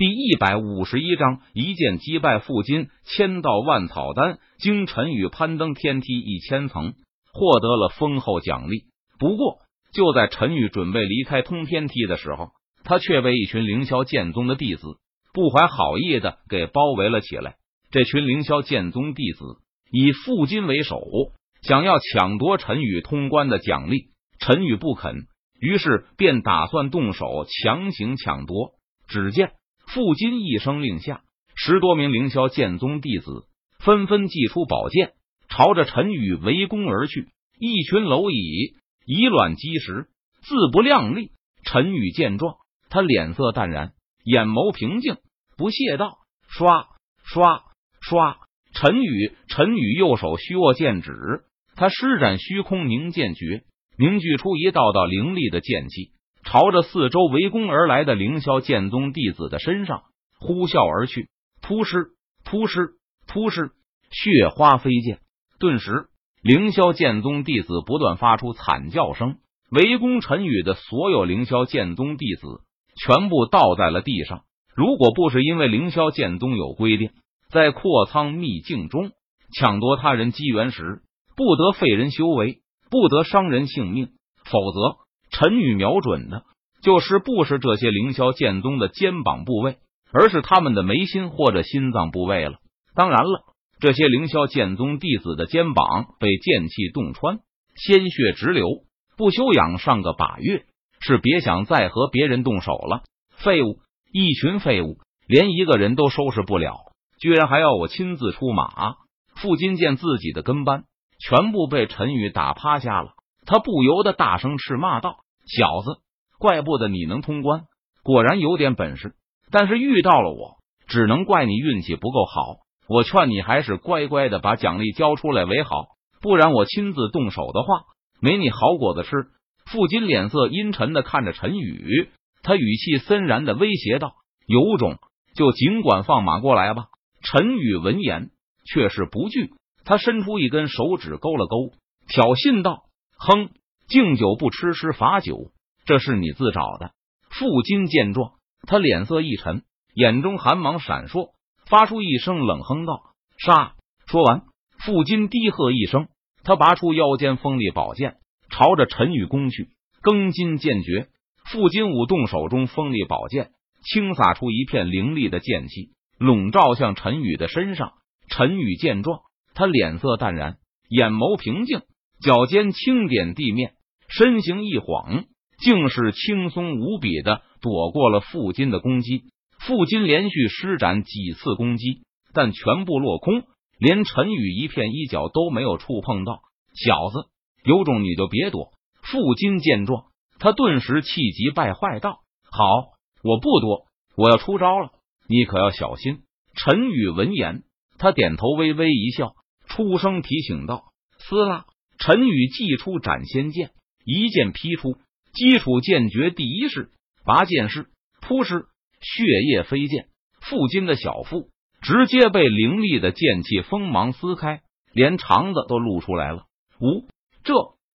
第一百五十一章，一剑击败傅金，千道万草丹，经陈宇攀登天梯一千层，获得了丰厚奖励。不过，就在陈宇准备离开通天梯的时候，他却被一群凌霄剑宗的弟子不怀好意的给包围了起来。这群凌霄剑宗弟子以傅金为首，想要抢夺陈宇通关的奖励。陈宇不肯，于是便打算动手强行抢夺。只见。傅金一声令下，十多名凌霄剑宗弟子纷纷祭出宝剑，朝着陈宇围攻而去。一群蝼蚁以卵击石，自不量力。陈宇见状，他脸色淡然，眼眸平静，不屑道：“刷刷刷！”陈宇，陈宇右手虚握剑指，他施展虚空凝剑诀，凝聚出一道道凌厉的剑气。朝着四周围攻而来的凌霄剑宗弟子的身上呼啸而去，突施突施突施，血花飞溅。顿时，凌霄剑宗弟子不断发出惨叫声。围攻陈宇的所有凌霄剑宗弟子全部倒在了地上。如果不是因为凌霄剑宗有规定，在阔苍秘境中抢夺他人机缘时，不得废人修为，不得伤人性命，否则。陈宇瞄准的就是不是这些凌霄剑宗的肩膀部位，而是他们的眉心或者心脏部位了。当然了，这些凌霄剑宗弟子的肩膀被剑气洞穿，鲜血直流，不休养上个把月，是别想再和别人动手了。废物，一群废物，连一个人都收拾不了，居然还要我亲自出马！傅金见自己的跟班全部被陈宇打趴下了。他不由得大声斥骂道：“小子，怪不得你能通关，果然有点本事。但是遇到了我，只能怪你运气不够好。我劝你还是乖乖的把奖励交出来为好，不然我亲自动手的话，没你好果子吃。”傅金脸色阴沉的看着陈宇，他语气森然的威胁道：“有种就尽管放马过来吧。”陈宇闻言却是不惧，他伸出一根手指勾了勾，挑衅道。哼，敬酒不吃吃罚酒，这是你自找的。傅金见状，他脸色一沉，眼中寒芒闪烁，发出一声冷哼道：“杀！”说完，傅金低喝一声，他拔出腰间锋利宝剑，朝着陈宇攻去。庚金剑诀，傅金舞动手中锋利宝剑，倾洒出一片凌厉的剑气，笼罩向陈宇的身上。陈宇见状，他脸色淡然，眼眸平静。脚尖轻点地面，身形一晃，竟是轻松无比的躲过了傅金的攻击。傅金连续施展几次攻击，但全部落空，连陈宇一片衣角都没有触碰到。小子，有种你就别躲！傅金见状，他顿时气急败坏道：“好，我不躲，我要出招了，你可要小心。”陈宇闻言，他点头微微一笑，出声提醒道：“撕拉！”陈宇祭出斩仙剑，一剑劈出，基础剑诀第一式拔剑式，扑哧，血液飞溅，傅金的小腹直接被凌厉的剑气锋芒撕开，连肠子都露出来了。呜，这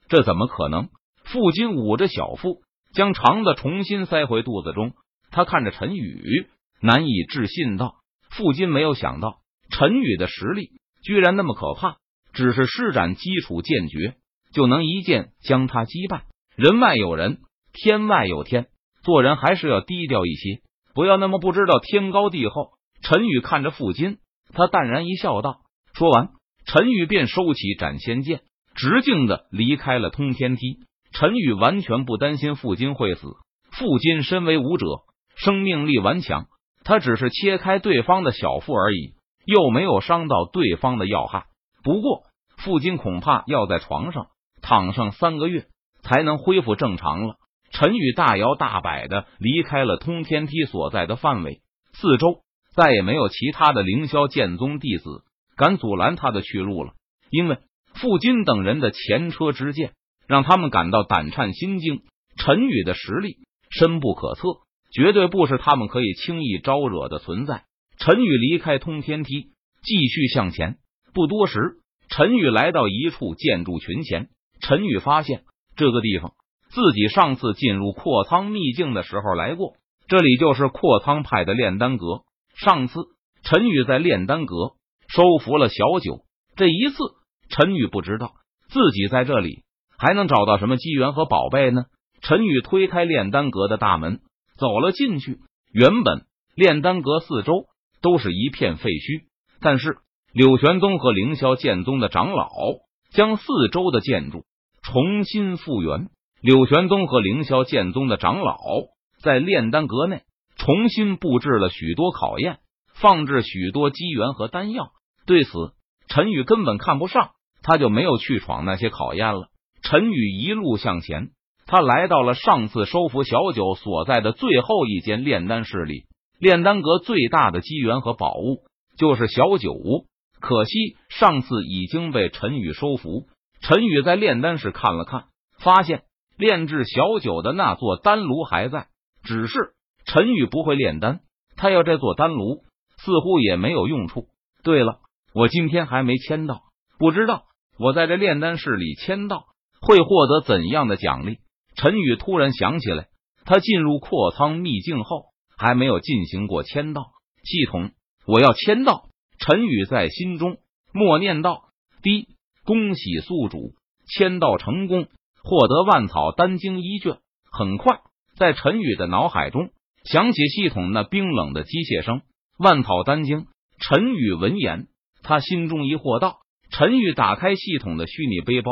这怎么可能？傅金捂着小腹，将肠子重新塞回肚子中。他看着陈宇，难以置信道：“傅金没有想到陈宇的实力居然那么可怕。”只是施展基础剑诀，就能一剑将他击败。人外有人，天外有天，做人还是要低调一些，不要那么不知道天高地厚。陈宇看着傅金，他淡然一笑，道：“说完，陈宇便收起斩仙剑，直径的离开了通天梯。陈宇完全不担心傅金会死。傅金身为武者，生命力顽强，他只是切开对方的小腹而已，又没有伤到对方的要害。”不过，傅金恐怕要在床上躺上三个月才能恢复正常了。陈宇大摇大摆的离开了通天梯所在的范围，四周再也没有其他的凌霄剑宗弟子敢阻拦他的去路了。因为傅金等人的前车之鉴，让他们感到胆颤心惊。陈宇的实力深不可测，绝对不是他们可以轻易招惹的存在。陈宇离开通天梯，继续向前。不多时，陈宇来到一处建筑群前。陈宇发现这个地方，自己上次进入阔仓秘境的时候来过。这里就是阔仓派的炼丹阁。上次陈宇在炼丹阁收服了小九，这一次陈宇不知道自己在这里还能找到什么机缘和宝贝呢？陈宇推开炼丹阁的大门，走了进去。原本炼丹阁四周都是一片废墟，但是柳玄宗和凌霄剑宗的长老将四周的建筑重新复原。柳玄宗和凌霄剑宗的长老在炼丹阁内重新布置了许多考验，放置许多机缘和丹药。对此，陈宇根本看不上，他就没有去闯那些考验了。陈宇一路向前，他来到了上次收服小九所在的最后一间炼丹室里。炼丹阁最大的机缘和宝物就是小九，可惜上次已经被陈宇收服。陈宇在炼丹室看了看，发现。炼制小酒的那座丹炉还在，只是陈宇不会炼丹，他要这座丹炉似乎也没有用处。对了，我今天还没签到，不知道我在这炼丹室里签到会获得怎样的奖励。陈宇突然想起来，他进入阔仓秘境后还没有进行过签到系统，我要签到。陈宇在心中默念道：“滴，恭喜宿主签到成功。”获得万草丹经一卷。很快，在陈宇的脑海中响起系统那冰冷的机械声。万草丹经。陈宇闻言，他心中疑惑道：“陈宇，打开系统的虚拟背包，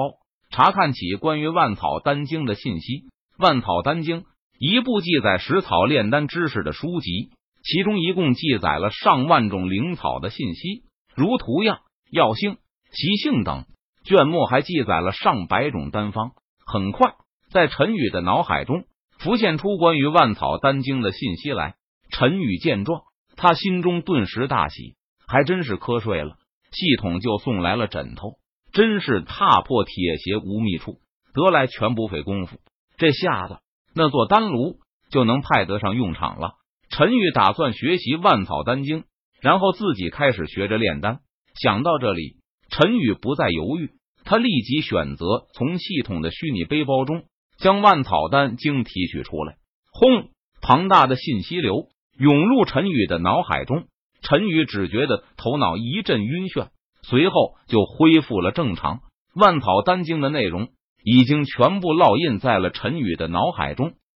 查看起关于万草丹经的信息。万草丹经，一部记载食草炼丹知识的书籍，其中一共记载了上万种灵草的信息，如图样、药性、习性等。卷末还记载了上百种丹方。”很快，在陈宇的脑海中浮现出关于万草丹经的信息来。陈宇见状，他心中顿时大喜，还真是瞌睡了，系统就送来了枕头，真是踏破铁鞋无觅处，得来全不费工夫。这下子，那座丹炉就能派得上用场了。陈宇打算学习万草丹经，然后自己开始学着炼丹。想到这里，陈宇不再犹豫。他立即选择从系统的虚拟背包中将万草丹经提取出来。轰！庞大的信息流涌入陈宇的脑海中，陈宇只觉得头脑一阵晕眩，随后就恢复了正常。万草丹经的内容已经全部烙印在了陈宇的脑海中。